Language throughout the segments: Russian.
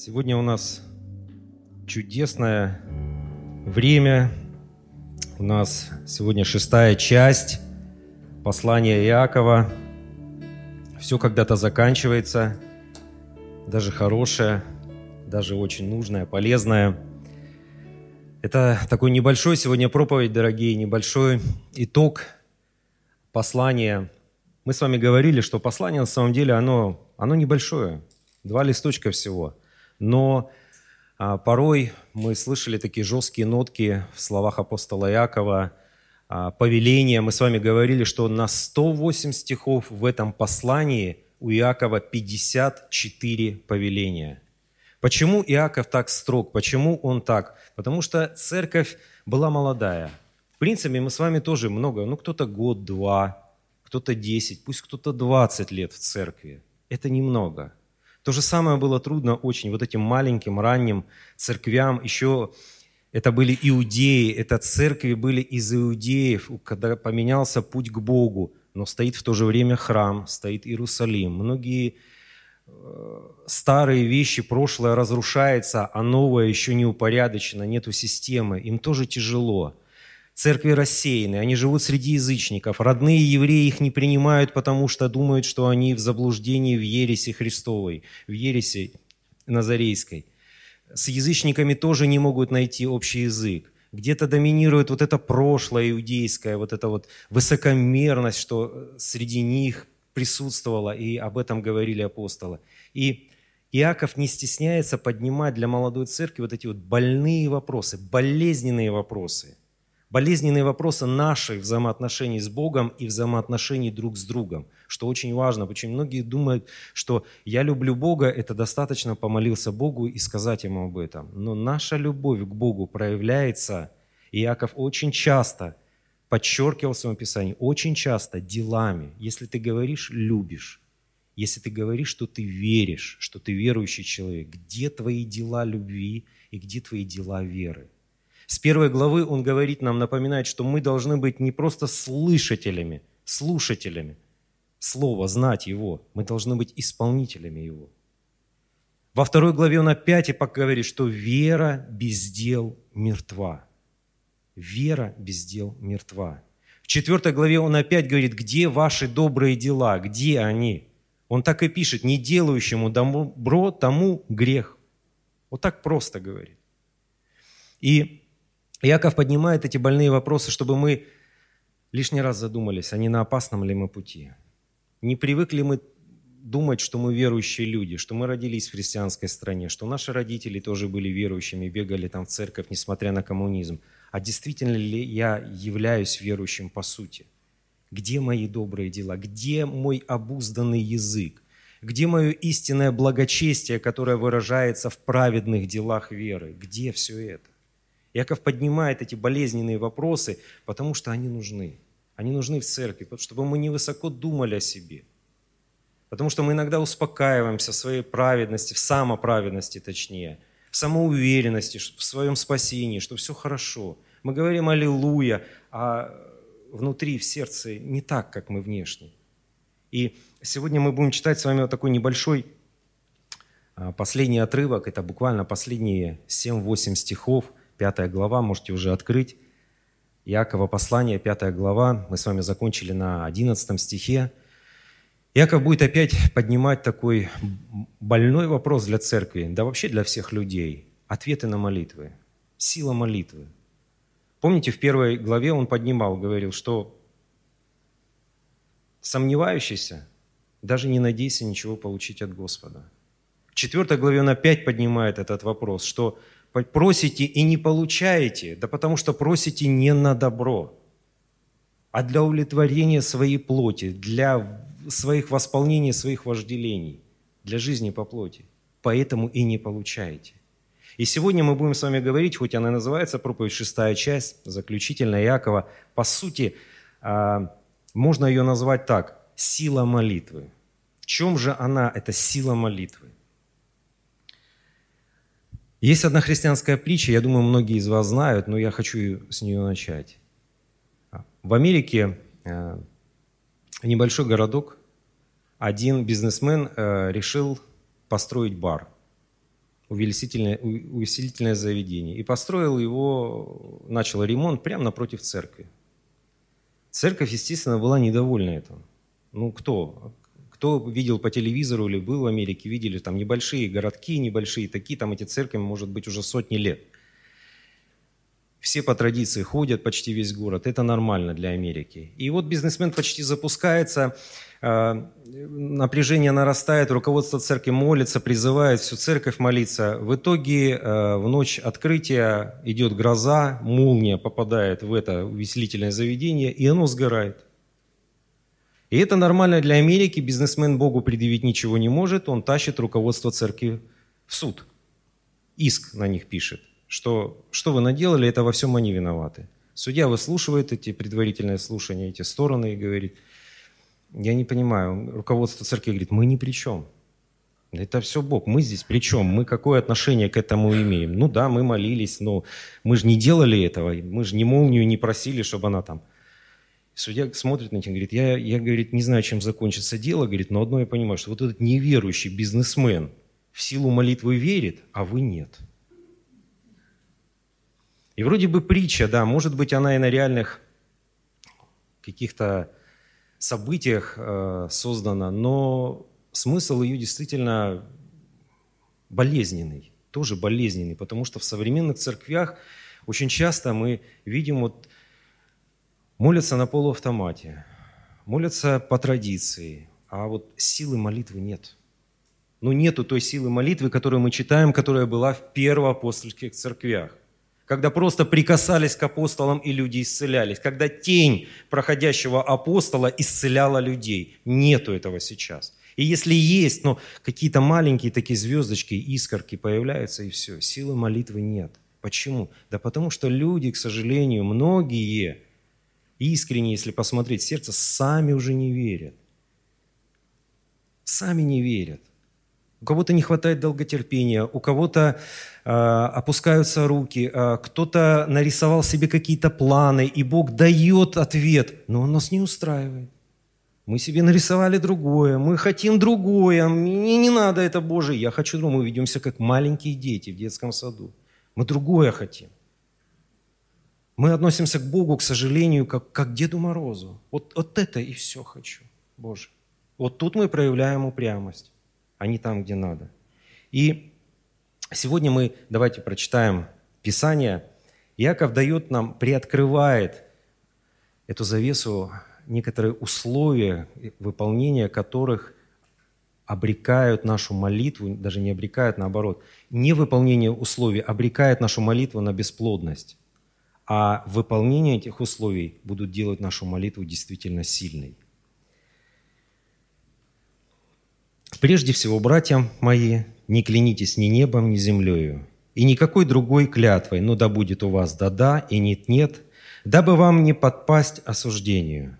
Сегодня у нас чудесное время. У нас сегодня шестая часть послания Иакова. Все когда-то заканчивается, даже хорошее, даже очень нужное, полезное. Это такой небольшой сегодня проповедь, дорогие, небольшой итог послания. Мы с вами говорили, что послание на самом деле, оно, оно небольшое, два листочка всего – но а, порой мы слышали такие жесткие нотки в словах апостола Иакова, а, повеления. Мы с вами говорили, что на 108 стихов в этом послании у Иакова 54 повеления. Почему Иаков так строг? Почему он так? Потому что церковь была молодая. В принципе, мы с вами тоже много, ну кто-то год, два, кто-то 10, пусть кто-то 20 лет в церкви. Это немного – то же самое было трудно очень вот этим маленьким, ранним церквям. Еще это были иудеи, это церкви были из иудеев, когда поменялся путь к Богу, но стоит в то же время храм, стоит Иерусалим. Многие э, старые вещи, прошлое разрушается, а новое еще не упорядочено, нету системы. Им тоже тяжело церкви рассеяны, они живут среди язычников. Родные евреи их не принимают, потому что думают, что они в заблуждении в ереси Христовой, в ереси Назарейской. С язычниками тоже не могут найти общий язык. Где-то доминирует вот это прошлое иудейское, вот эта вот высокомерность, что среди них присутствовала, и об этом говорили апостолы. И Иаков не стесняется поднимать для молодой церкви вот эти вот больные вопросы, болезненные вопросы – болезненные вопросы наших взаимоотношений с Богом и взаимоотношений друг с другом, что очень важно. Очень многие думают, что я люблю Бога, это достаточно помолился Богу и сказать Ему об этом. Но наша любовь к Богу проявляется, и Иаков очень часто подчеркивал в своем Писании, очень часто делами. Если ты говоришь «любишь», если ты говоришь, что ты веришь, что ты верующий человек, где твои дела любви и где твои дела веры – с первой главы он говорит нам, напоминает, что мы должны быть не просто слышателями, слушателями слова, знать его. Мы должны быть исполнителями его. Во второй главе он опять и говорит, что вера без дел мертва. Вера без дел мертва. В четвертой главе он опять говорит, где ваши добрые дела, где они? Он так и пишет, не делающему добро, тому грех. Вот так просто говорит. И Иаков поднимает эти больные вопросы, чтобы мы лишний раз задумались, а не на опасном ли мы пути. Не привыкли мы думать, что мы верующие люди, что мы родились в христианской стране, что наши родители тоже были верующими, бегали там в церковь, несмотря на коммунизм. А действительно ли я являюсь верующим по сути? Где мои добрые дела? Где мой обузданный язык? Где мое истинное благочестие, которое выражается в праведных делах веры? Где все это? Яков поднимает эти болезненные вопросы, потому что они нужны. Они нужны в церкви, чтобы мы не высоко думали о себе. Потому что мы иногда успокаиваемся в своей праведности, в самоправедности точнее, в самоуверенности, в своем спасении, что все хорошо. Мы говорим «Аллилуйя», а внутри, в сердце не так, как мы внешне. И сегодня мы будем читать с вами вот такой небольшой а, последний отрывок, это буквально последние 7-8 стихов – Пятая глава, можете уже открыть. Иакова послание, пятая глава. Мы с вами закончили на одиннадцатом стихе. Иаков будет опять поднимать такой больной вопрос для церкви, да вообще для всех людей. Ответы на молитвы, сила молитвы. Помните, в первой главе он поднимал, говорил, что сомневающийся, даже не надейся ничего получить от Господа. В четвертой главе он опять поднимает этот вопрос, что просите и не получаете, да потому что просите не на добро, а для удовлетворения своей плоти, для своих восполнения своих вожделений, для жизни по плоти. Поэтому и не получаете. И сегодня мы будем с вами говорить, хоть она называется проповедь шестая часть, заключительная Якова, по сути, а, можно ее назвать так – сила молитвы. В чем же она, эта сила молитвы? Есть одна христианская притча, я думаю, многие из вас знают, но я хочу с нее начать. В Америке э, небольшой городок, один бизнесмен э, решил построить бар. увеселительное, увеселительное заведение. И построил его, начал ремонт прямо напротив церкви. Церковь, естественно, была недовольна этим. Ну, кто? Кто видел по телевизору или был в Америке, видели там небольшие городки, небольшие такие, там эти церкви, может быть, уже сотни лет. Все по традиции ходят, почти весь город. Это нормально для Америки. И вот бизнесмен почти запускается, а, напряжение нарастает, руководство церкви молится, призывает всю церковь молиться. В итоге а, в ночь открытия идет гроза, молния попадает в это увеселительное заведение, и оно сгорает. И это нормально для Америки, бизнесмен Богу предъявить ничего не может, он тащит руководство церкви в суд. Иск на них пишет, что что вы наделали, это во всем они виноваты. Судья выслушивает эти предварительные слушания, эти стороны и говорит – я не понимаю. Руководство церкви говорит, мы ни при чем. Это все Бог. Мы здесь при чем? Мы какое отношение к этому имеем? Ну да, мы молились, но мы же не делали этого. Мы же не молнию не просили, чтобы она там... Судья смотрит на них и говорит, я, я говорит, не знаю, чем закончится дело, говорит, но одно я понимаю, что вот этот неверующий бизнесмен в силу молитвы верит, а вы нет. И вроде бы притча, да, может быть, она и на реальных каких-то событиях э, создана, но смысл ее действительно болезненный, тоже болезненный, потому что в современных церквях очень часто мы видим, вот молятся на полуавтомате, молятся по традиции, а вот силы молитвы нет. Ну, нету той силы молитвы, которую мы читаем, которая была в первоапостольских церквях когда просто прикасались к апостолам и люди исцелялись, когда тень проходящего апостола исцеляла людей. Нету этого сейчас. И если есть, но какие-то маленькие такие звездочки, искорки появляются, и все, силы молитвы нет. Почему? Да потому что люди, к сожалению, многие, искренне, если посмотреть сердце, сами уже не верят. Сами не верят. У кого-то не хватает долготерпения, у кого-то э, опускаются руки, э, кто-то нарисовал себе какие-то планы, и Бог дает ответ, но Он нас не устраивает. Мы себе нарисовали другое, мы хотим другое, мне не надо это Божие, я хочу другое. Мы ведемся как маленькие дети в детском саду. Мы другое хотим. Мы относимся к Богу, к сожалению, как, как к Деду Морозу. Вот, вот это и все хочу, Боже. Вот тут мы проявляем упрямость а не там, где надо. И сегодня мы, давайте прочитаем Писание. Иаков дает нам, приоткрывает эту завесу некоторые условия, выполнения которых обрекают нашу молитву, даже не обрекают, наоборот, невыполнение условий обрекает нашу молитву на бесплодность, а выполнение этих условий будут делать нашу молитву действительно сильной. Прежде всего, братья мои, не клянитесь ни небом, ни землею, и никакой другой клятвой, но да будет у вас да-да и нет-нет, дабы вам не подпасть осуждению.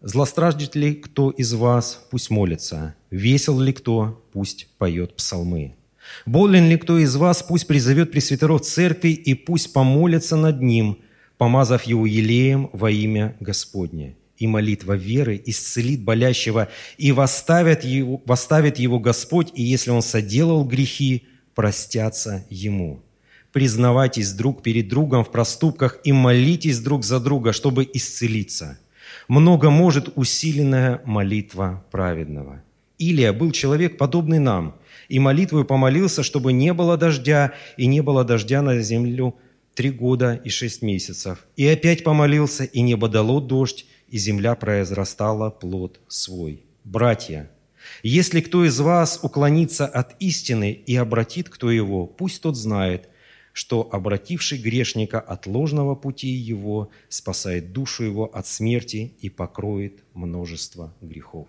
Злостраждет ли кто из вас, пусть молится, весел ли кто, пусть поет псалмы. Болен ли кто из вас, пусть призовет пресвитеров церкви и пусть помолится над ним, помазав его елеем во имя Господне и молитва веры исцелит болящего, и восставит его, восставит его Господь, и если он соделал грехи, простятся ему. Признавайтесь друг перед другом в проступках и молитесь друг за друга, чтобы исцелиться. Много может усиленная молитва праведного. Илия был человек, подобный нам, и молитвою помолился, чтобы не было дождя, и не было дождя на землю три года и шесть месяцев. И опять помолился, и небо дало дождь, и земля произрастала плод свой. Братья, если кто из вас уклонится от истины и обратит кто его, пусть тот знает, что обративший грешника от ложного пути его спасает душу его от смерти и покроет множество грехов.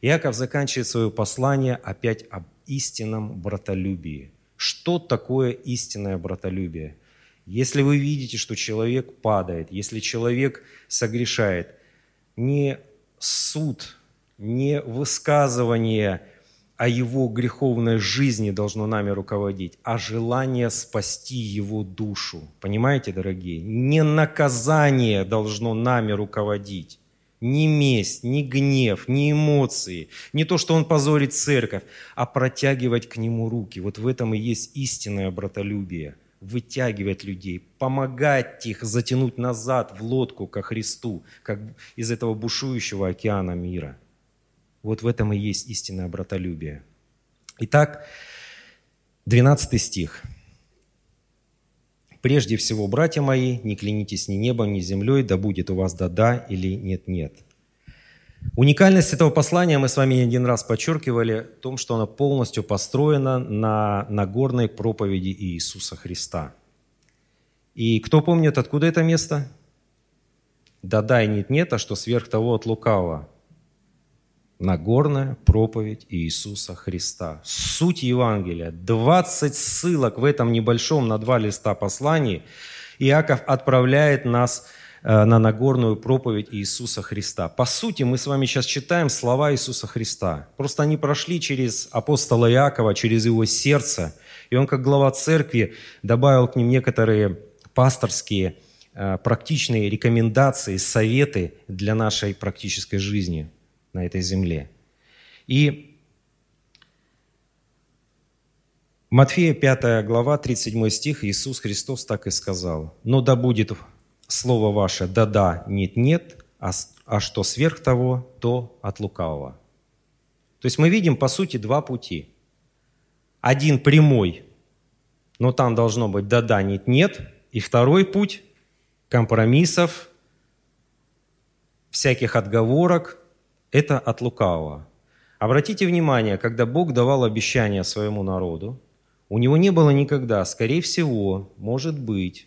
Иаков заканчивает свое послание опять об истинном братолюбии. Что такое истинное братолюбие? Если вы видите, что человек падает, если человек согрешает, не суд, не высказывание о его греховной жизни должно нами руководить, а желание спасти его душу. Понимаете, дорогие? Не наказание должно нами руководить. Не месть, не гнев, не эмоции, не то, что он позорит церковь, а протягивать к нему руки. Вот в этом и есть истинное братолюбие. Вытягивать людей, помогать их затянуть назад в лодку ко Христу, как из этого бушующего океана мира. Вот в этом и есть истинное братолюбие. Итак, 12 стих. Прежде всего, братья мои, не клянитесь ни небом, ни землей, да будет у вас да-да или нет-нет. Уникальность этого послания мы с вами не один раз подчеркивали в том, что оно полностью построено на Нагорной проповеди Иисуса Христа. И кто помнит, откуда это место? Да-да и нет-нет, а что сверх того от лукавого. Нагорная проповедь Иисуса Христа. Суть Евангелия. 20 ссылок в этом небольшом на два листа послании. Иаков отправляет нас э, на Нагорную проповедь Иисуса Христа. По сути, мы с вами сейчас читаем слова Иисуса Христа. Просто они прошли через апостола Иакова, через его сердце. И он, как глава церкви, добавил к ним некоторые пасторские, э, практичные рекомендации, советы для нашей практической жизни – на этой земле. И Матфея 5 глава, 37 стих, Иисус Христос так и сказал, «Но да будет слово ваше да-да, нет-нет, а, а что сверх того, то от лукавого». То есть мы видим, по сути, два пути. Один прямой, но там должно быть да-да, нет-нет, и второй путь компромиссов, всяких отговорок, это от лукавого. Обратите внимание, когда Бог давал обещания своему народу, у него не было никогда, скорее всего, может быть,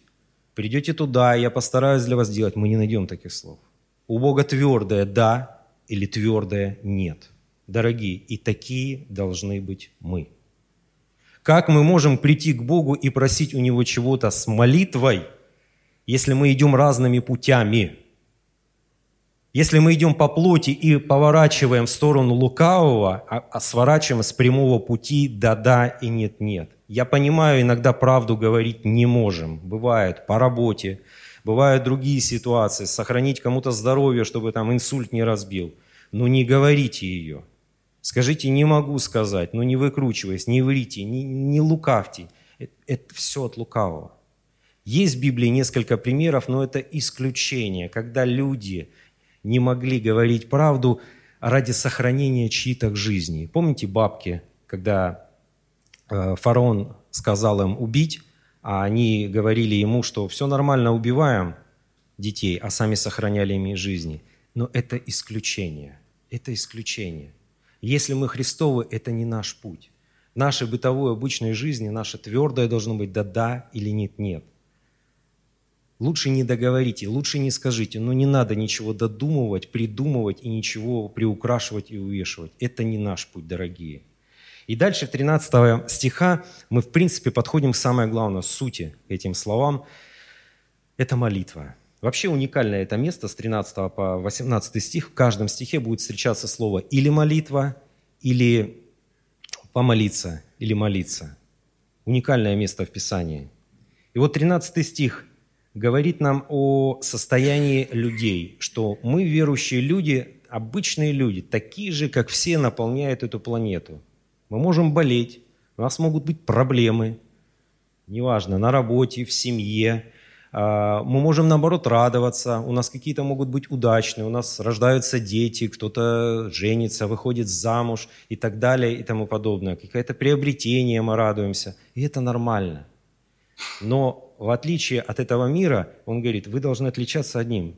придете туда, я постараюсь для вас сделать. Мы не найдем таких слов. У Бога твердое «да» или твердое «нет». Дорогие, и такие должны быть мы. Как мы можем прийти к Богу и просить у Него чего-то с молитвой, если мы идем разными путями – если мы идем по плоти и поворачиваем в сторону лукавого, а, а сворачиваем с прямого пути да-да и нет-нет. Я понимаю, иногда правду говорить не можем. Бывает по работе, бывают другие ситуации, сохранить кому-то здоровье, чтобы там инсульт не разбил. Но не говорите ее. Скажите, не могу сказать, но не выкручиваясь, не врите, не, не лукавьте. Это, это все от лукавого. Есть в Библии несколько примеров, но это исключение, когда люди не могли говорить правду ради сохранения чьих-то жизней. Помните бабки, когда э, фараон сказал им убить, а они говорили ему, что все нормально, убиваем детей, а сами сохраняли ими жизни. Но это исключение. Это исключение. Если мы Христовы, это не наш путь. В нашей бытовой обычной жизни наше твердое должно быть да-да или нет-нет. Лучше не договорите, лучше не скажите, но не надо ничего додумывать, придумывать и ничего приукрашивать и увешивать. Это не наш путь, дорогие. И дальше, 13 стиха, мы, в принципе, подходим к самое главное, сути этим словам. Это молитва. Вообще уникальное это место с 13 по 18 стих. В каждом стихе будет встречаться слово или молитва, или помолиться, или молиться. Уникальное место в Писании. И вот 13 стих – говорит нам о состоянии людей, что мы, верующие люди, обычные люди, такие же, как все, наполняют эту планету. Мы можем болеть, у нас могут быть проблемы, неважно, на работе, в семье. А, мы можем, наоборот, радоваться, у нас какие-то могут быть удачные, у нас рождаются дети, кто-то женится, выходит замуж и так далее и тому подобное. Какое-то приобретение мы радуемся, и это нормально. Но в отличие от этого мира, он говорит, вы должны отличаться одним.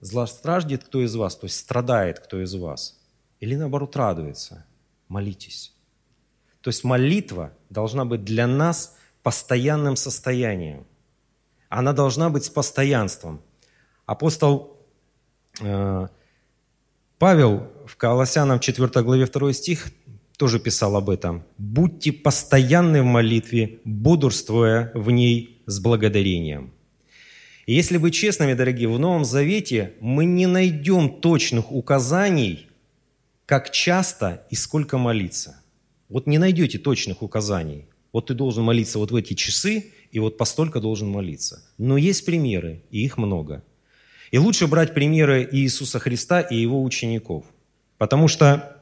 Злостраждет кто из вас, то есть страдает кто из вас. Или наоборот радуется. Молитесь. То есть молитва должна быть для нас постоянным состоянием. Она должна быть с постоянством. Апостол э, Павел в Колоссянам 4 главе 2 стих тоже писал об этом. «Будьте постоянны в молитве, бодрствуя в ней с благодарением. И если быть честными, дорогие, в Новом Завете мы не найдем точных указаний, как часто и сколько молиться. Вот не найдете точных указаний. Вот ты должен молиться вот в эти часы, и вот постолько должен молиться. Но есть примеры, и их много. И лучше брать примеры Иисуса Христа и его учеников. Потому что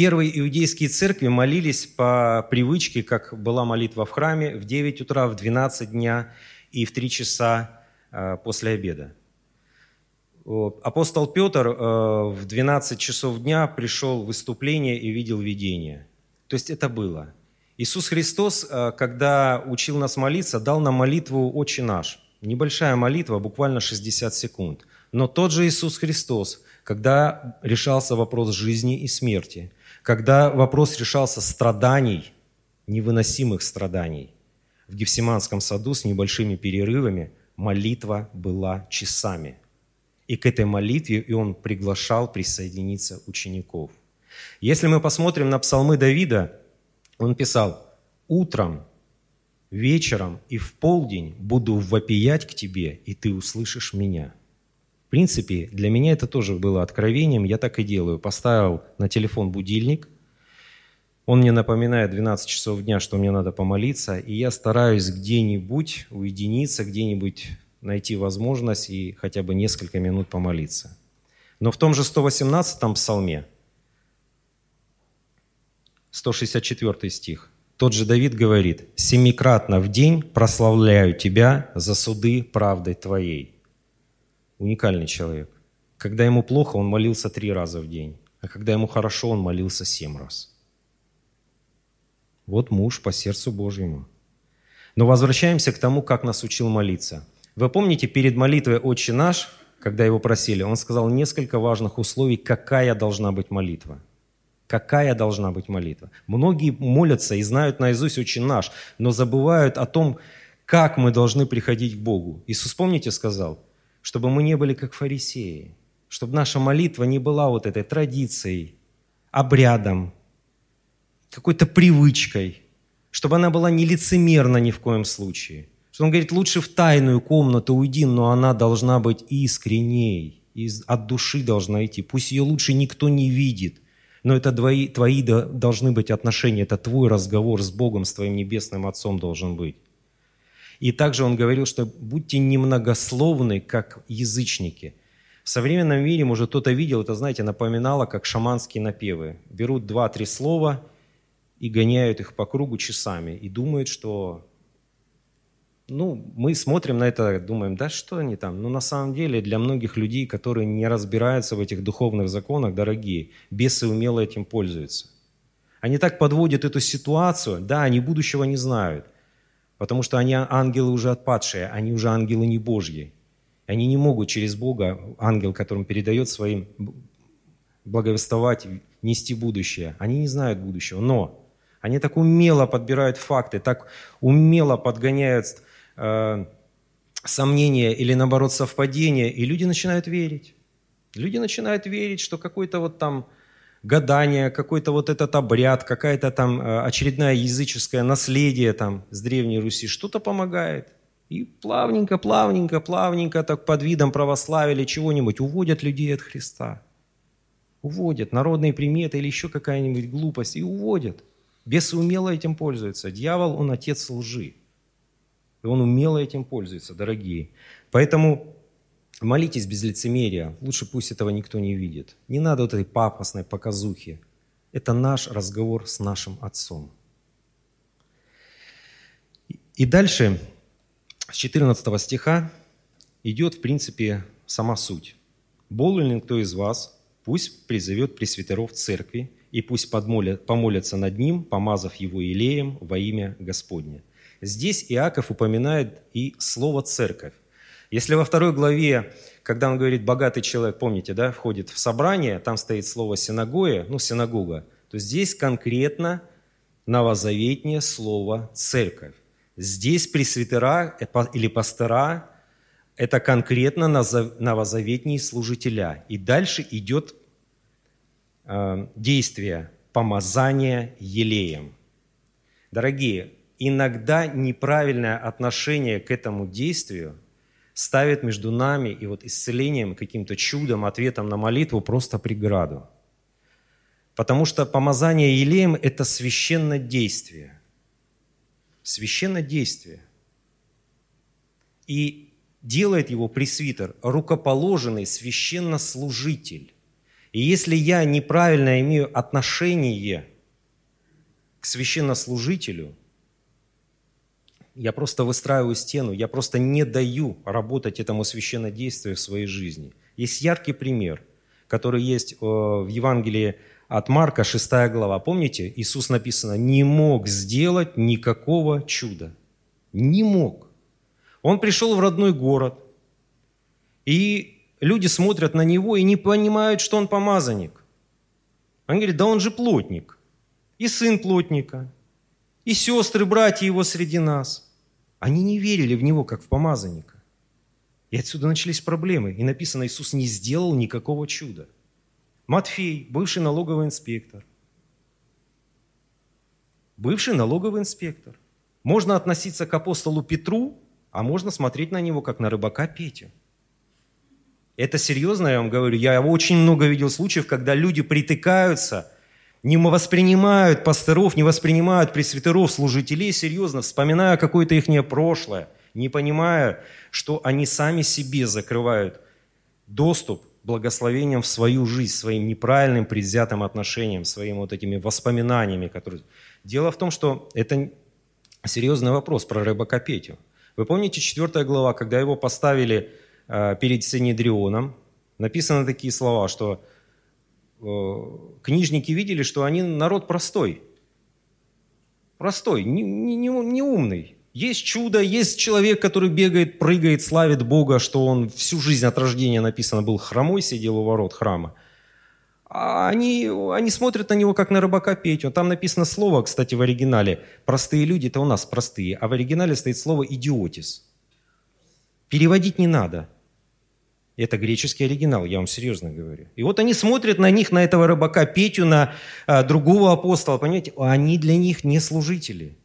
первые иудейские церкви молились по привычке, как была молитва в храме, в 9 утра, в 12 дня и в 3 часа э, после обеда. Апостол Петр э, в 12 часов дня пришел в выступление и видел видение. То есть это было. Иисус Христос, э, когда учил нас молиться, дал нам молитву «Отче наш». Небольшая молитва, буквально 60 секунд. Но тот же Иисус Христос, когда решался вопрос жизни и смерти, когда вопрос решался страданий, невыносимых страданий, в Гефсиманском саду с небольшими перерывами молитва была часами – и к этой молитве и он приглашал присоединиться учеников. Если мы посмотрим на псалмы Давида, он писал, «Утром, вечером и в полдень буду вопиять к тебе, и ты услышишь меня». В принципе, для меня это тоже было откровением, я так и делаю. Поставил на телефон будильник, он мне напоминает 12 часов дня, что мне надо помолиться, и я стараюсь где-нибудь уединиться, где-нибудь найти возможность и хотя бы несколько минут помолиться. Но в том же 118-м псалме, 164 стих, тот же Давид говорит, «Семикратно в день прославляю Тебя за суды правдой Твоей». Уникальный человек. Когда ему плохо, он молился три раза в день, а когда ему хорошо, он молился семь раз. Вот муж по сердцу Божьему. Но возвращаемся к тому, как нас учил молиться – вы помните, перед молитвой «Отче наш», когда его просили, он сказал несколько важных условий, какая должна быть молитва. Какая должна быть молитва? Многие молятся и знают наизусть «Отче наш», но забывают о том, как мы должны приходить к Богу. Иисус, помните, сказал, чтобы мы не были как фарисеи, чтобы наша молитва не была вот этой традицией, обрядом, какой-то привычкой, чтобы она была не лицемерна ни в коем случае – что он говорит, лучше в тайную комнату уйди, но она должна быть искренней, из, от души должна идти. Пусть ее лучше никто не видит, но это твои, твои должны быть отношения, это твой разговор с Богом, с твоим небесным Отцом должен быть. И также он говорил, что будьте немногословны, как язычники. В современном мире, может, кто-то видел, это, знаете, напоминало, как шаманские напевы. Берут два-три слова и гоняют их по кругу часами, и думают, что ну, мы смотрим на это, думаем, да что они там? Но на самом деле для многих людей, которые не разбираются в этих духовных законах, дорогие, бесы умело этим пользуются. Они так подводят эту ситуацию, да, они будущего не знают, потому что они ангелы уже отпадшие, они уже ангелы не Божьи. Они не могут через Бога, ангел, которым передает своим благовествовать, нести будущее. Они не знают будущего, но они так умело подбирают факты, так умело подгоняют э, сомнения или наоборот совпадения, и люди начинают верить. Люди начинают верить, что какой-то вот там гадание, какой-то вот этот обряд, какая-то там э, очередное языческое наследие там с Древней Руси что-то помогает. И плавненько, плавненько, плавненько так под видом православия или чего-нибудь уводят людей от Христа. Уводят народные приметы или еще какая-нибудь глупость и уводят. Бесы умело этим пользуются. Дьявол, он отец лжи. И он умело этим пользуется, дорогие. Поэтому молитесь без лицемерия. Лучше пусть этого никто не видит. Не надо вот этой пафосной показухи. Это наш разговор с нашим Отцом. И дальше, с 14 стиха, идет, в принципе, сама суть. «Болен кто из вас, пусть призовет пресвитеров церкви, и пусть подмолят, помолятся над ним, помазав его илеем во имя Господне». Здесь Иаков упоминает и слово «церковь». Если во второй главе, когда он говорит «богатый человек», помните, да, входит в собрание, там стоит слово «синагоя», ну, синагога, то здесь конкретно новозаветнее слово «церковь». Здесь пресвитера или пастора – это конкретно новозаветние служителя. И дальше идет э, действие помазания елеем. Дорогие, иногда неправильное отношение к этому действию ставит между нами и вот исцелением, каким-то чудом, ответом на молитву просто преграду. Потому что помазание елеем – это священное действие. Священное действие. И делает его пресвитер рукоположенный священнослужитель. И если я неправильно имею отношение к священнослужителю, я просто выстраиваю стену, я просто не даю работать этому священнодействию в своей жизни. Есть яркий пример, который есть э, в Евангелии от Марка, 6 глава. Помните, Иисус написано, не мог сделать никакого чуда. Не мог. Он пришел в родной город, и люди смотрят на него и не понимают, что он помазанник. Он говорит, да он же плотник, и сын плотника, и сестры, братья его среди нас. Они не верили в него, как в помазанника. И отсюда начались проблемы. И написано, Иисус не сделал никакого чуда. Матфей, бывший налоговый инспектор. Бывший налоговый инспектор. Можно относиться к апостолу Петру а можно смотреть на него, как на рыбака Петю. Это серьезно, я вам говорю. Я очень много видел случаев, когда люди притыкаются, не воспринимают пасторов, не воспринимают пресвитеров, служителей серьезно, вспоминая какое-то их прошлое, не понимая, что они сами себе закрывают доступ благословением в свою жизнь, своим неправильным предвзятым отношением, своими вот этими воспоминаниями. Которые... Дело в том, что это серьезный вопрос про рыбака Петю. Вы помните 4 глава, когда его поставили э, перед Синедрионом, написаны такие слова, что книжники видели, что они народ простой. Простой, не, не, не умный. Есть чудо, есть человек, который бегает, прыгает, славит Бога, что он всю жизнь от рождения написано был хромой, сидел у ворот храма. А они, они смотрят на него, как на рыбака Петю. Там написано слово, кстати, в оригинале. Простые люди – это у нас простые. А в оригинале стоит слово «идиотис». Переводить не надо. Это греческий оригинал, я вам серьезно говорю. И вот они смотрят на них, на этого рыбака Петю, на а, другого апостола, понимаете? Они для них не служители.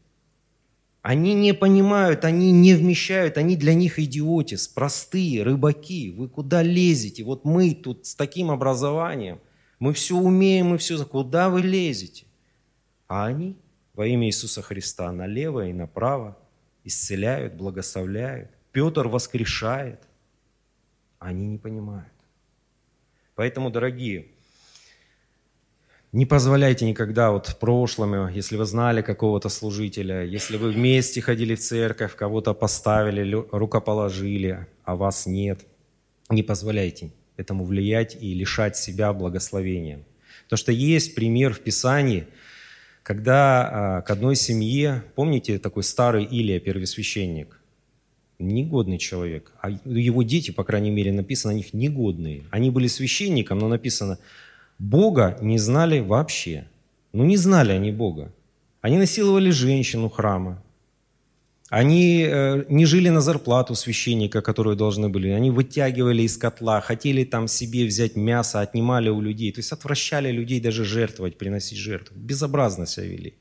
Они не понимают, они не вмещают, они для них идиотис, простые рыбаки. Вы куда лезете? Вот мы тут с таким образованием – мы все умеем, мы все... Куда вы лезете? А они во имя Иисуса Христа налево и направо исцеляют, благословляют. Петр воскрешает. Они не понимают. Поэтому, дорогие, не позволяйте никогда вот в прошлом, если вы знали какого-то служителя, если вы вместе ходили в церковь, кого-то поставили, рукоположили, а вас нет, не позволяйте этому влиять и лишать себя благословения. Потому что есть пример в Писании, когда а, к одной семье, помните такой старый Илия, первосвященник, негодный человек, а его дети, по крайней мере, написано о них негодные. Они были священником, но написано, Бога не знали вообще. Ну не знали они Бога. Они насиловали женщину храма, они э, не жили на зарплату священника, которую должны были. Они вытягивали из котла, хотели там себе взять мясо, отнимали у людей. То есть отвращали людей даже жертвовать, приносить жертву. Безобразно себя вели.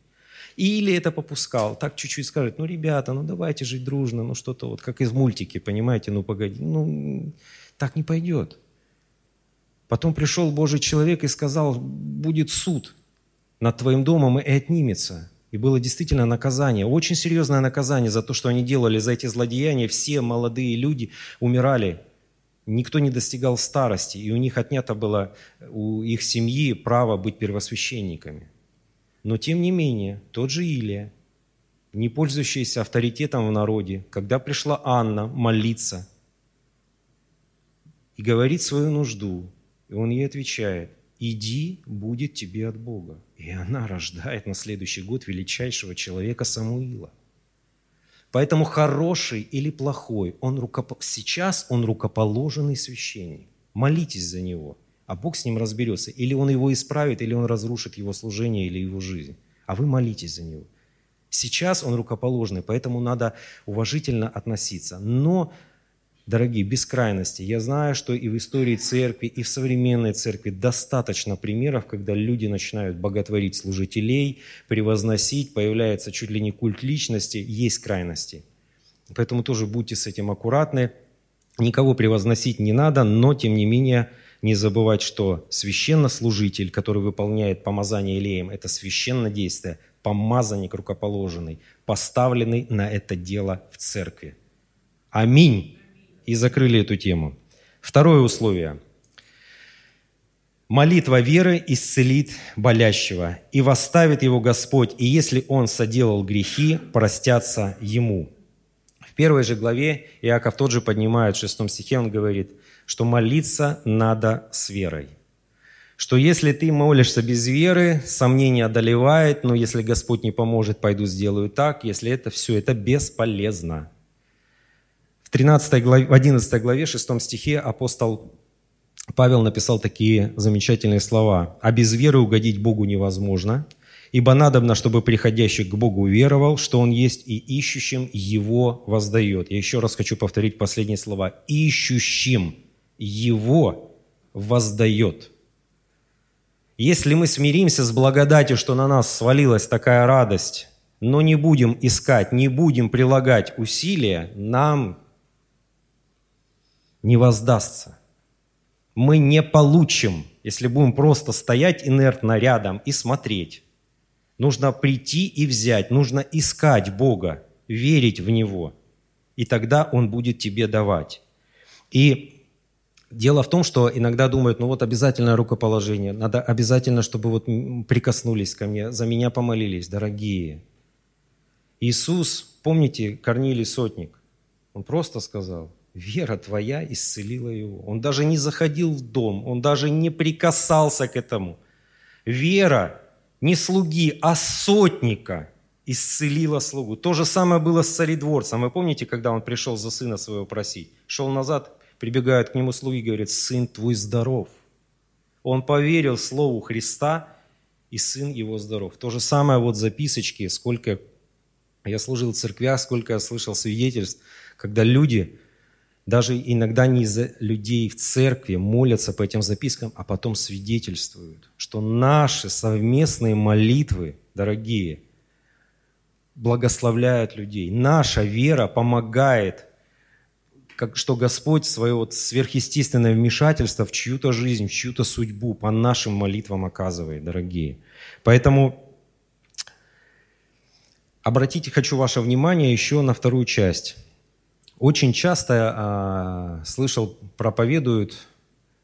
Или это попускал, так чуть-чуть скажет, ну, ребята, ну, давайте жить дружно, ну, что-то вот, как из мультики, понимаете, ну, погоди, ну, так не пойдет. Потом пришел Божий человек и сказал, будет суд над твоим домом и отнимется. И было действительно наказание, очень серьезное наказание за то, что они делали, за эти злодеяния. Все молодые люди умирали. Никто не достигал старости, и у них отнято было у их семьи право быть первосвященниками. Но тем не менее, тот же Илия, не пользующийся авторитетом в народе, когда пришла Анна молиться и говорит свою нужду, и он ей отвечает – иди, будет тебе от Бога. И она рождает на следующий год величайшего человека Самуила. Поэтому хороший или плохой, он рукоп... сейчас он рукоположенный священник. Молитесь за него, а Бог с ним разберется. Или он его исправит, или он разрушит его служение или его жизнь. А вы молитесь за него. Сейчас он рукоположенный, поэтому надо уважительно относиться. Но Дорогие, без крайности. Я знаю, что и в истории церкви, и в современной церкви достаточно примеров, когда люди начинают боготворить служителей, превозносить, появляется чуть ли не культ личности, есть крайности. Поэтому тоже будьте с этим аккуратны. Никого превозносить не надо, но тем не менее не забывать, что священнослужитель, который выполняет помазание Илеем, это священное действие, помазанник рукоположенный, поставленный на это дело в церкви. Аминь. и закрыли эту тему. Второе условие. Молитва веры исцелит болящего, и восставит его Господь, и если он соделал грехи, простятся ему. В первой же главе Иаков тот же поднимает, в шестом стихе он говорит, что молиться надо с верой. Что если ты молишься без веры, сомнение одолевает, но если Господь не поможет, пойду сделаю так, если это все, это бесполезно. В, 13 главе, в 11 главе, 6 стихе апостол Павел написал такие замечательные слова. «А без веры угодить Богу невозможно, ибо надобно, чтобы приходящий к Богу веровал, что Он есть, и ищущим Его воздает». Я еще раз хочу повторить последние слова. «Ищущим Его воздает». Если мы смиримся с благодатью, что на нас свалилась такая радость, но не будем искать, не будем прилагать усилия, нам не воздастся – мы не получим, если будем просто стоять инертно рядом и смотреть. Нужно прийти и взять, нужно искать Бога, верить в Него, и тогда Он будет тебе давать. И дело в том, что иногда думают, ну вот обязательное рукоположение, надо обязательно, чтобы вот прикоснулись ко мне, за меня помолились, дорогие. Иисус, помните, Корнилий Сотник, он просто сказал – Вера твоя исцелила его. Он даже не заходил в дом, он даже не прикасался к этому. Вера не слуги, а сотника исцелила слугу. То же самое было с царедворцем. Вы помните, когда он пришел за сына своего просить? Шел назад, прибегают к нему слуги и говорят, сын твой здоров. Он поверил слову Христа, и сын его здоров. То же самое вот записочки, сколько я служил в церквях, сколько я слышал свидетельств, когда люди даже иногда не из-за людей в церкви молятся по этим запискам, а потом свидетельствуют, что наши совместные молитвы, дорогие, благословляют людей. Наша вера помогает, как, что Господь свое вот сверхъестественное вмешательство в чью-то жизнь, в чью-то судьбу по нашим молитвам оказывает, дорогие. Поэтому обратите хочу ваше внимание еще на вторую часть очень часто а, слышал, проповедуют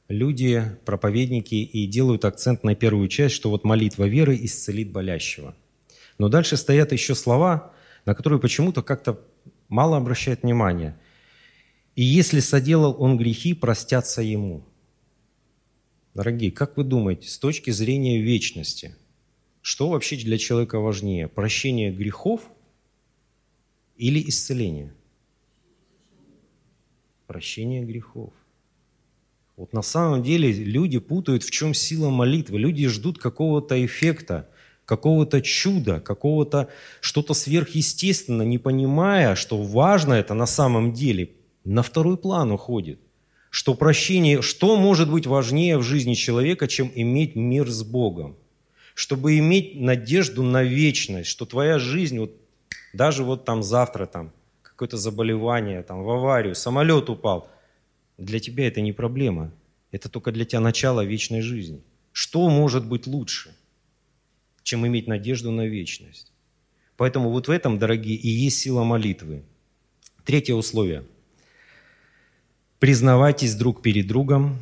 люди, проповедники и делают акцент на первую часть, что вот молитва веры исцелит болящего. Но дальше стоят еще слова, на которые почему-то как-то мало обращают внимания. «И если соделал он грехи, простятся ему». Дорогие, как вы думаете, с точки зрения вечности, что вообще для человека важнее, прощение грехов или исцеление? прощение грехов. Вот на самом деле люди путают, в чем сила молитвы. Люди ждут какого-то эффекта, какого-то чуда, какого-то что-то сверхъестественного, не понимая, что важно это на самом деле, на второй план уходит. Что прощение, что может быть важнее в жизни человека, чем иметь мир с Богом? Чтобы иметь надежду на вечность, что твоя жизнь, вот, даже вот там завтра там, какое-то заболевание, там, в аварию, самолет упал. Для тебя это не проблема. Это только для тебя начало вечной жизни. Что может быть лучше, чем иметь надежду на вечность? Поэтому вот в этом, дорогие, и есть сила молитвы. Третье условие. Признавайтесь друг перед другом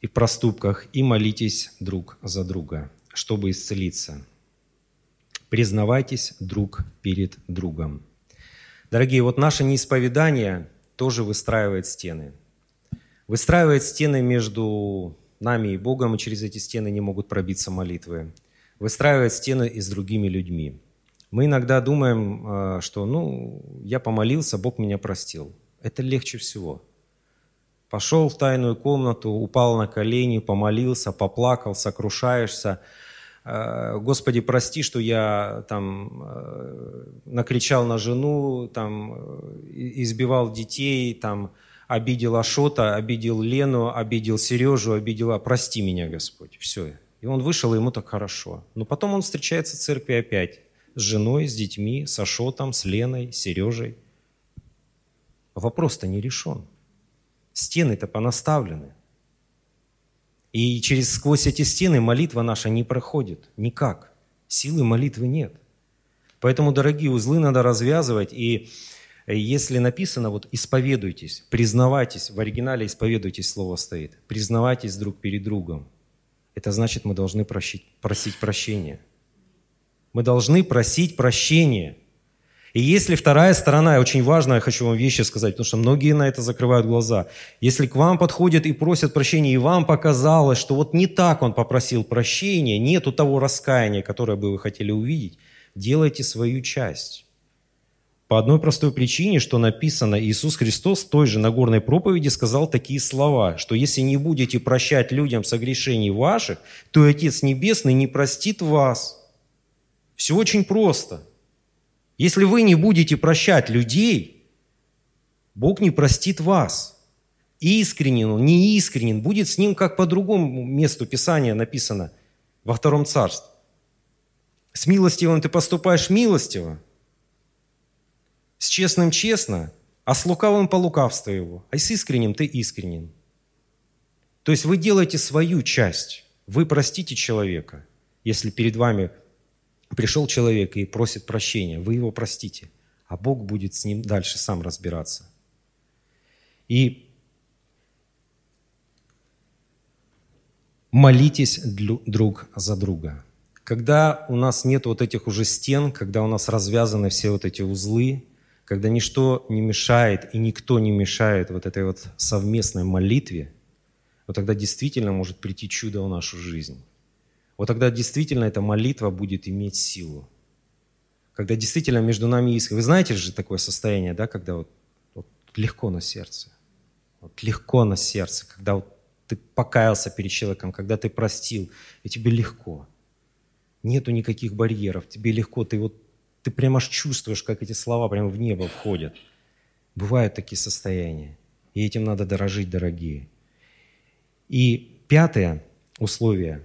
и в проступках, и молитесь друг за друга, чтобы исцелиться. Признавайтесь друг перед другом. Дорогие, вот наше неисповедание тоже выстраивает стены. Выстраивает стены между нами и Богом, и через эти стены не могут пробиться молитвы. Выстраивает стены и с другими людьми. Мы иногда думаем, э, что ну, я помолился, Бог меня простил. Это легче всего. Пошел в тайную комнату, упал на колени, помолился, поплакал, сокрушаешься – Э, Господи, прости, что я там э, накричал на жену, там э, избивал детей, там обидел Ашота, обидел Лену, обидел Сережу, обидел... Прости меня, Господь. Все. И он вышел, и ему так хорошо. Но потом он встречается в церкви опять с женой, с детьми, с Ашотом, с Леной, с Сережей. Вопрос-то не решен. Стены-то понаставлены. И через сквозь эти стены молитва наша не проходит. Никак. Силы молитвы нет. Поэтому, дорогие, узлы надо развязывать. И Если написано, вот исповедуйтесь, признавайтесь, в оригинале исповедуйтесь слово стоит, признавайтесь друг перед другом. Это значит, мы должны просить, просить прощения. Мы должны просить прощения. И если вторая сторона, очень важно, я хочу вам вещи сказать, потому что многие на это закрывают глаза. Если к вам подходят и просят прощения, и вам показалось, что вот не так он попросил прощения, нету того раскаяния, которое бы вы хотели увидеть, делайте свою часть. По одной простой причине, что написано, Иисус Христос в той же Нагорной проповеди сказал такие слова, что если не будете прощать людям согрешений ваших, то Отец Небесный не простит вас. Все очень просто. Если вы не будете прощать людей, Бог не простит вас. Искренен он, неискренен, будет с ним, как по другому месту Писания написано во втором царстве. С милостивым ты поступаешь милостиво, с честным честно, а с лукавым по лукавству его, а с искренним ты искренен. То есть вы делаете свою часть, вы простите человека, если перед вами пришел человек и просит прощения, вы его простите, а Бог будет с ним дальше сам разбираться. И молитесь друг за друга. Когда у нас нет вот этих уже стен, когда у нас развязаны все вот эти узлы, когда ничто не мешает и никто не мешает вот этой вот совместной молитве, вот тогда действительно может прийти чудо в нашу жизнь. Вот тогда действительно эта молитва будет иметь силу. Когда действительно между нами есть... Вы знаете же такое состояние, да, когда вот, вот легко на сердце. Вот легко на сердце, когда вот ты покаялся перед человеком, когда ты простил, и тебе легко. Нету никаких барьеров, тебе легко, ты вот ты прямо аж чувствуешь, как эти слова прямо в небо входят. Бывают такие состояния. И этим надо дорожить, дорогие. И пятое условие.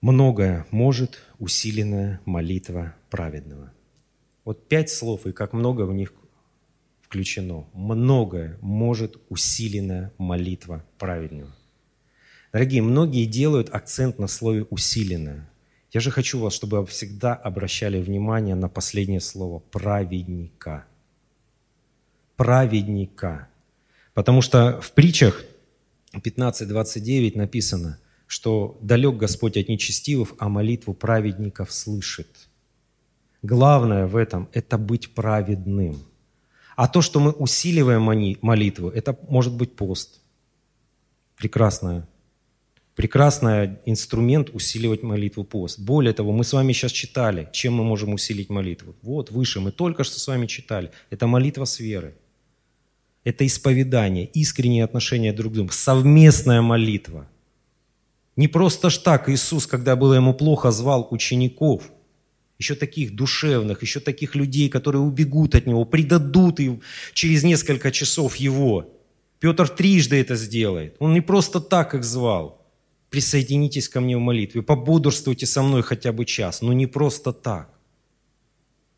Многое может усиленная молитва праведного. Вот пять слов, и как много в них включено. Многое может усиленная молитва праведного. Дорогие, многие делают акцент на слове «усиленная». Я же хочу вас, чтобы вы всегда обращали внимание на последнее слово «праведника». Праведника. Потому что в притчах 15.29 написано, что «далек Господь от нечестивых, а молитву праведников слышит». Главное в этом – это быть праведным. А то, что мы усиливаем молитву, это может быть пост. Прекрасная прекрасный инструмент усиливать молитву пост. Более того, мы с вами сейчас читали, чем мы можем усилить молитву. Вот, выше, мы только что с вами читали. Это молитва с верой. Это исповедание, искреннее отношение друг к другу, совместная молитва. Не просто ж так Иисус, когда было ему плохо, звал учеников, еще таких душевных, еще таких людей, которые убегут от Него, предадут и через несколько часов Его. Петр трижды это сделает. Он не просто так их звал присоединитесь ко мне в молитве, пободрствуйте со мной хотя бы час, но не просто так.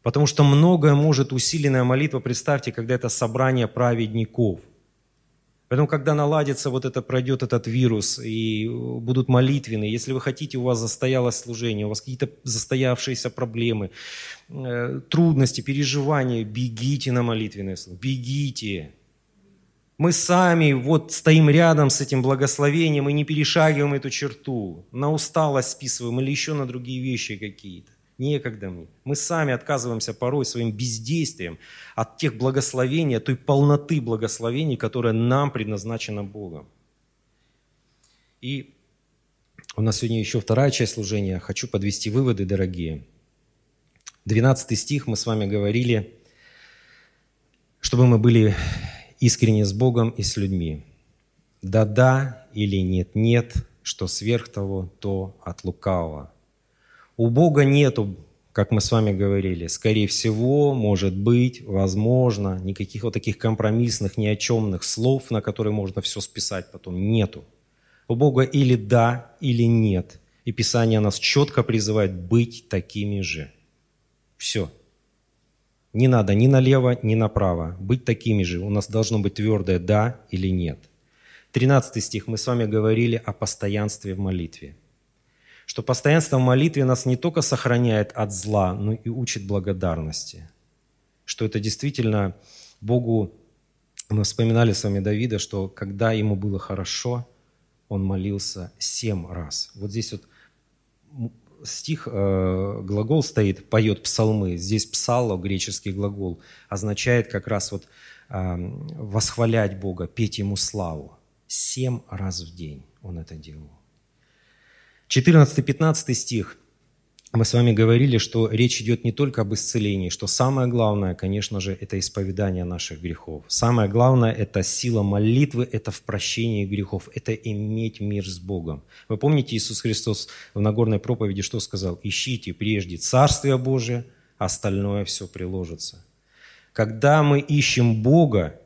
Потому что многое может усиленная молитва, представьте, когда это собрание праведников. Поэтому, когда наладится вот это, пройдет этот вирус и будут молитвенные, если вы хотите, у вас застоялось служение, у вас какие-то застоявшиеся проблемы, э, трудности, переживания, бегите на молитвенное слово, бегите. Мы сами вот стоим рядом с этим благословением и не перешагиваем эту черту, на усталость списываем или еще на другие вещи какие-то. Некогда мне. Мы сами отказываемся порой своим бездействием от тех благословений, от той полноты благословений, которая нам предназначена Богом. И у нас сегодня еще вторая часть служения. Хочу подвести выводы, дорогие. 12 стих мы с вами говорили, чтобы мы были искренне с Богом и с людьми. Да-да или нет-нет, что сверх того, то от лукавого. У Бога нету, как мы с вами говорили, скорее всего, может быть, возможно, никаких вот таких компромиссных, ни о чемных слов, на которые можно все списать потом, нету. У Бога или да, или нет. И Писание нас четко призывает быть такими же. Все. Не надо ни налево, ни направо. Быть такими же. У нас должно быть твердое «да» или «нет». 13 стих. Мы с вами говорили о постоянстве в молитве. Что постоянство в молитве нас не только сохраняет от зла, но и учит благодарности. что это действительно Богу... Мы вспоминали с вами Давида, что когда ему было хорошо, он молился семь раз. Вот здесь вот стих, э, глагол стоит, поет псалмы. Здесь псало, греческий глагол, означает как раз вот э, восхвалять Бога, петь Ему славу. Семь раз в день он это делал. 14-15 стих – мы с вами говорили, что речь идет не только об исцелении, что самое главное, конечно же, это исповедание наших грехов. Самое главное – это сила молитвы, это в прощении грехов, это иметь мир с Богом. Вы помните, Иисус Христос в Нагорной проповеди что сказал? «Ищите прежде Царствие Божие, остальное все приложится». Когда мы ищем Бога,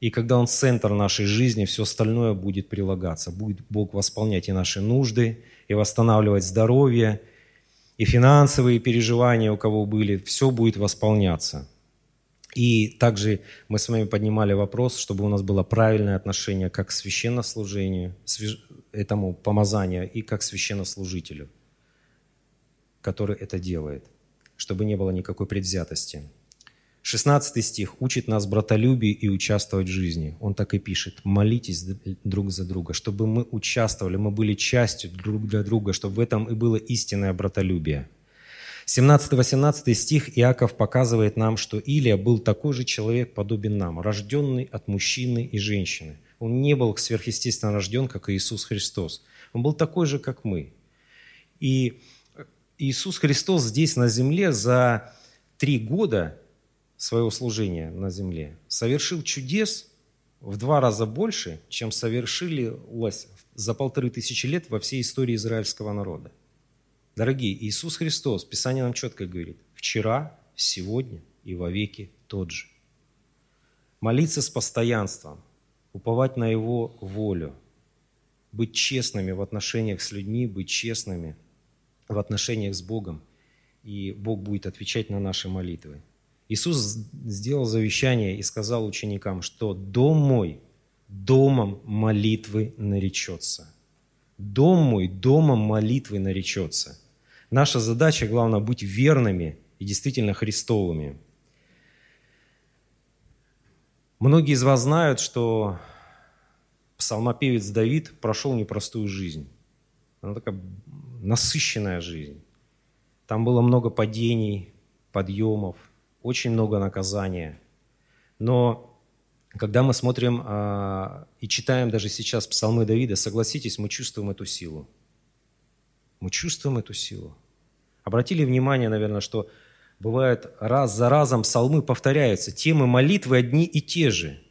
и когда Он центр нашей жизни, все остальное будет прилагаться. Будет Бог восполнять и наши нужды, и восстанавливать здоровье – и финансовые переживания у кого были, все будет восполняться. И также мы с вами поднимали вопрос, чтобы у нас было правильное отношение как к священнослужению, этому помазанию, и как к священнослужителю, который это делает, чтобы не было никакой предвзятости. 16 стих учит нас братолюбию и участвовать в жизни. Он так и пишет. Молитесь друг за друга, чтобы мы участвовали, мы были частью друг для друга, чтобы в этом и было истинное братолюбие. 17-18 стих Иаков показывает нам, что Илия был такой же человек, подобен нам, рожденный от мужчины и женщины. Он не был сверхъестественно рожден, как Иисус Христос. Он был такой же, как мы. И Иисус Христос здесь на земле за три года своего служения на земле, совершил чудес в два раза больше, чем совершили за полторы тысячи лет во всей истории израильского народа. Дорогие, Иисус Христос, Писание нам четко говорит, вчера, сегодня и вовеки тот же. Молиться с постоянством, уповать на Его волю, быть честными в отношениях с людьми, быть честными в отношениях с Богом, и Бог будет отвечать на наши молитвы. Иисус сделал завещание и сказал ученикам, что «дом мой домом молитвы наречется». Дом мой домом молитвы наречется. Наша задача, главное, быть верными и действительно христовыми. Многие из вас знают, что псалмопевец Давид прошел непростую жизнь. Она такая насыщенная жизнь. Там было много падений, подъемов – очень много наказания. Но когда мы смотрим а, и читаем даже сейчас псалмы Давида, согласитесь, мы чувствуем эту силу. Мы чувствуем эту силу. Обратили внимание, наверное, что бывает раз за разом псалмы повторяются, темы молитвы одни и те же.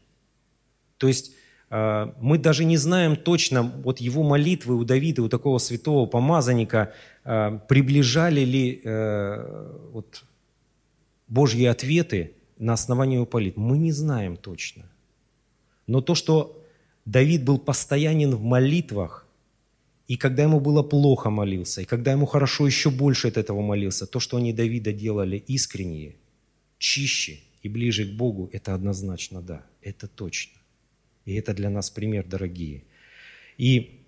То есть а, мы даже не знаем точно, вот его молитвы у Давида, у такого святого помазанника, а, приближали ли э, вот, Божьи ответы на основании Уполит, мы не знаем точно. Но то, что Давид был постоянен в молитвах, и когда ему было плохо молился, и когда ему хорошо еще больше от этого молился, то, что они Давида делали искреннее, чище и ближе к Богу, это однозначно да, это точно. И это для нас пример, дорогие. И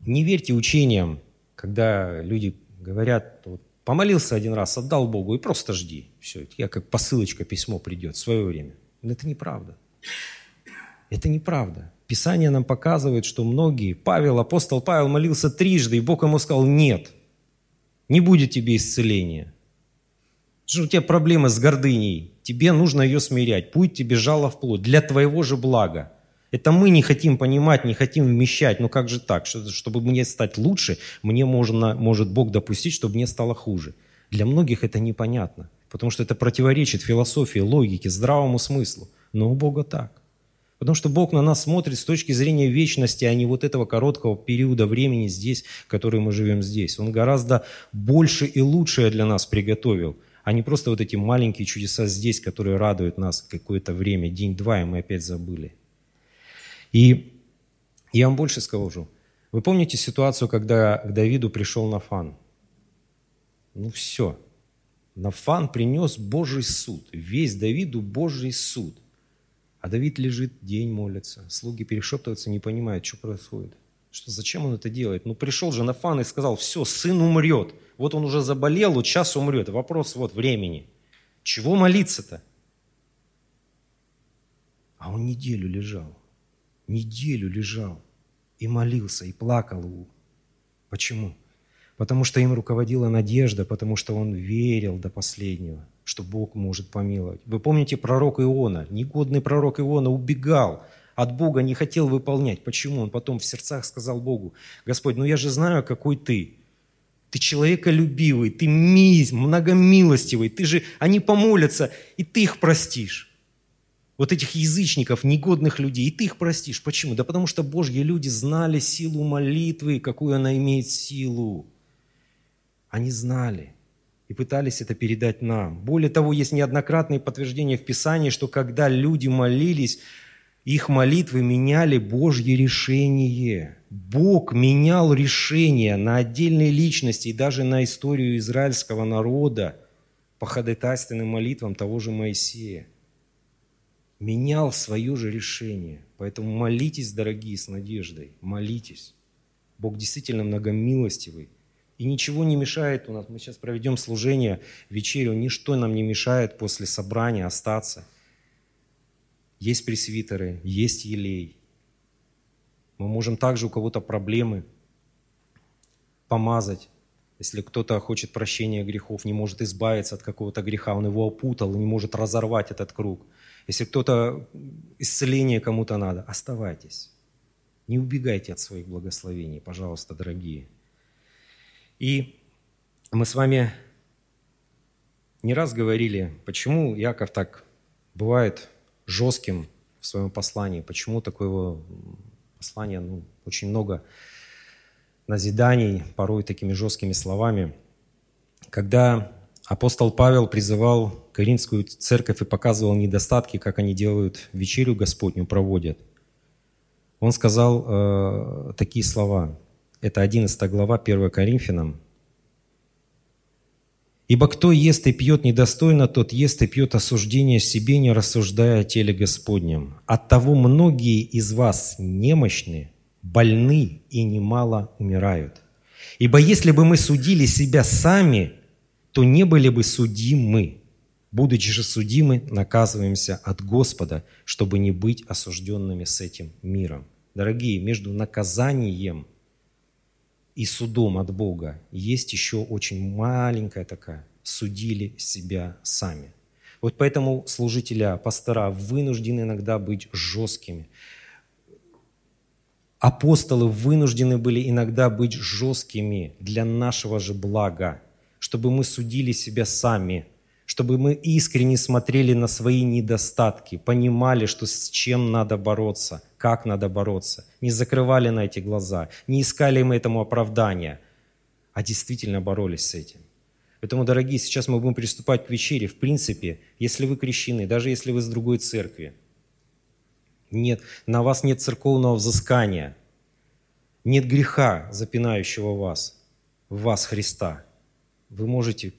не верьте учениям, когда люди говорят, вот, Помолился один раз, отдал Богу и просто жди. Все, я как посылочка, письмо придет в свое время. Но это неправда. Это неправда. Писание нам показывает, что многие, Павел, апостол Павел молился трижды, и Бог ему сказал, нет, не будет тебе исцеления. Что у тебя проблемы с гордыней, тебе нужно ее смирять, путь тебе жало в плоть, для твоего же блага. Это мы не хотим понимать, не хотим вмещать. Ну как же так? Чтобы мне стать лучше, мне можно, может Бог допустить, чтобы мне стало хуже. Для многих это непонятно, потому что это противоречит философии, логике, здравому смыслу. Но у Бога так. Потому что Бог на нас смотрит с точки зрения вечности, а не вот этого короткого периода времени здесь, который мы живем здесь. Он гораздо больше и лучшее для нас приготовил, а не просто вот эти маленькие чудеса здесь, которые радуют нас какое-то время, день-два, и мы опять забыли. И я вам больше скажу. Вы помните ситуацию, когда к Давиду пришел Нафан? Ну все. Нафан принес Божий суд. Весь Давиду Божий суд. А Давид лежит, день молится. Слуги перешептываются, не понимают, что происходит. Что, зачем он это делает? Ну пришел же Нафан и сказал, все, сын умрет. Вот он уже заболел, вот сейчас умрет. Вопрос вот времени. Чего молиться-то? А он неделю лежал. Неделю лежал. И молился, и плакал. Почему? Потому что им руководила надежда, потому что он верил до последнего, что Бог может помиловать. Вы помните пророк Иона? Негодный пророк Иона убегал от Бога, не хотел выполнять. Почему? Он потом в сердцах сказал Богу, Господь, ну я же знаю, какой ты. Ты человеколюбивый, ты миз, многомилостивый, ты же, они помолятся, и ты их простишь. Вот этих язычников, негодных людей, и ты их простишь. Почему? Да потому что Божьи люди знали силу молитвы, какую она имеет силу. Они знали и пытались это передать нам. Более того, есть неоднократные подтверждения в Писании, что когда люди молились, их молитвы меняли Божье решение. Бог менял решение на отдельные личности и даже на историю израильского народа по ходатайственным молитвам того же Моисея. Менял свое же решение. Поэтому молитесь, дорогие, с надеждой. Молитесь. Бог действительно многомилостивый. И ничего не мешает у нас. Мы сейчас проведем служение, вечерю. Ничто нам не мешает после собрания остаться. Есть пресвитеры, есть елей. Мы можем также у кого-то проблемы помазать. Если кто-то хочет прощения грехов, не может избавиться от какого-то греха, он его опутал и не может разорвать этот круг. Если кто-то исцеление кому-то надо, оставайтесь. Не убегайте от своих благословений, пожалуйста, дорогие. И мы с вами не раз говорили, почему Яков так бывает жестким в своем послании, почему такое послание, ну, очень много назиданий, порой такими жесткими словами. Когда апостол Павел призывал Коринфскую церковь и показывал недостатки, как они делают вечерю Господню, проводят, он сказал э, такие слова. Это 11 глава 1 Коринфянам. «Ибо кто ест и пьет недостойно, тот ест и пьет осуждение себе, не рассуждая о теле Господнем. Оттого многие из вас немощны, больны и немало умирают. Ибо если бы мы судили себя сами, то не были бы судимы. Будучи же судимы, наказываемся от Господа, чтобы не быть осужденными с этим миром. Дорогие, между наказанием – и судом от Бога есть еще очень маленькая такая. Судили себя сами. Вот поэтому служителя, пастора вынуждены иногда быть жесткими. Апостолы вынуждены были иногда быть жесткими для нашего же блага, чтобы мы судили себя сами – чтобы мы искренне смотрели на свои недостатки, понимали, что с чем надо бороться, как надо бороться, не закрывали на эти глаза, не искали мы этому оправдания, а действительно боролись с этим. Поэтому, дорогие, сейчас мы будем приступать к вечере. В принципе, если вы крещены, даже если вы с другой церкви, нет, на вас нет церковного взыскания, нет греха, запинающего вас, в вас Христа, вы можете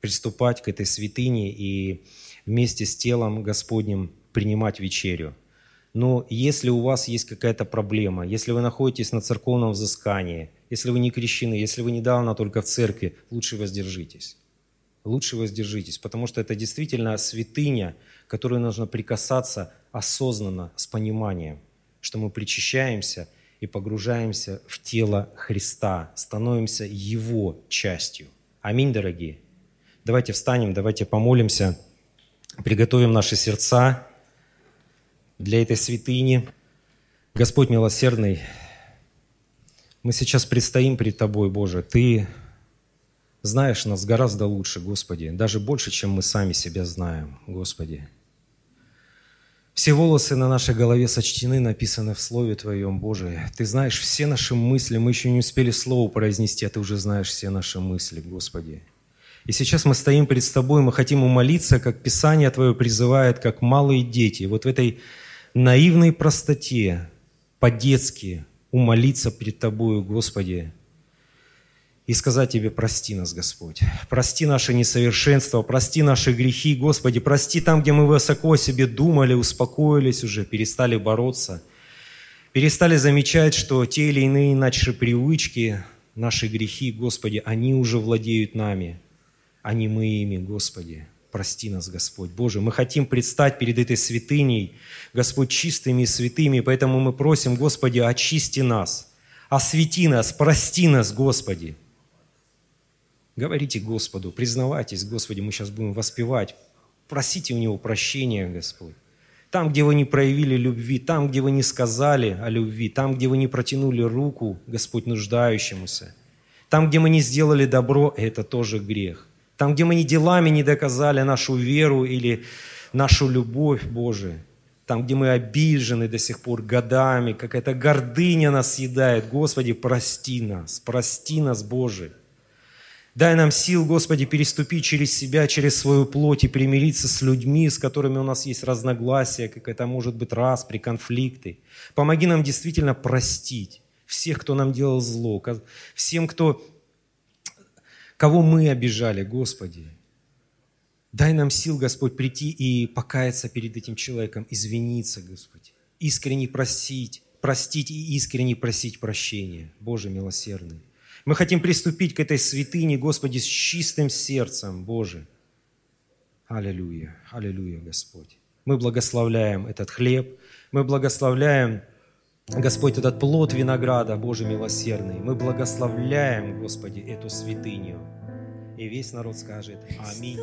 приступать к этой святыне и вместе с телом Господним принимать вечерю. Но если у вас есть какая-то проблема, если вы находитесь на церковном взыскании, если вы не крещены, если вы недавно только в церкви, лучше воздержитесь. Лучше воздержитесь, потому что это действительно святыня, которой нужно прикасаться осознанно, с пониманием, что мы причащаемся и погружаемся в тело Христа, становимся Его частью. Аминь, дорогие. Давайте встанем, давайте помолимся, приготовим наши сердца для этой святыни. Господь милосердный, мы сейчас предстоим перед Тобой, Боже. Ты знаешь нас гораздо лучше, Господи, даже больше, чем мы сами себя знаем, Господи. Все волосы на нашей голове сочтены, написаны в Слове Твоем, Боже. Ты знаешь все наши мысли, мы еще не успели слово произнести, а Ты уже знаешь все наши мысли, Господи. И сейчас мы стоим перед Тобой, мы хотим умолиться, как Писание Твое призывает, как малые дети. Вот в этой наивной простоте, по-детски умолиться перед Тобою, Господи, и сказать Тебе, прости нас, Господь. Прости наши несовершенства, прости наши грехи, Господи. Прости там, где мы высоко о себе думали, успокоились уже, перестали бороться. Перестали замечать, что те или иные наши привычки, наши грехи, Господи, они уже владеют нами – а не мы ими, Господи. Прости нас, Господь. Боже, мы хотим предстать перед этой святыней, Господь, чистыми и святыми, поэтому мы просим, Господи, очисти нас, освети нас, прости нас, Господи. Говорите Господу, признавайтесь, Господи, мы сейчас будем воспевать. Просите у Него прощения, Господь. Там, где вы не проявили любви, там, где вы не сказали о любви, там, где вы не протянули руку, Господь, нуждающемуся, там, где мы не сделали добро, это тоже грех. Там, где мы ни делами не доказали нашу веру или нашу любовь, Боже, там, где мы обижены до сих пор годами, какая-то гордыня нас съедает, Господи, прости нас, прости нас, Боже. Дай нам сил, Господи, переступить через себя, через свою плоть и примириться с людьми, с которыми у нас есть разногласия, какая-то, может быть, распри, конфликты. Помоги нам действительно простить всех, кто нам делал зло, всем, кто кого мы обижали, Господи. Дай нам сил, Господь, прийти и покаяться перед этим человеком, извиниться, Господи, искренне просить, простить и искренне просить прощения. Боже милосердный. Мы хотим приступить к этой святыне, Господи, с чистым сердцем, Боже. Аллилуйя, аллилуйя, Господь. Мы благословляем этот хлеб, мы благословляем Господь, этот плод винограда, Боже милосердный, мы благословляем, Господи, эту святыню. И весь народ скажет Аминь.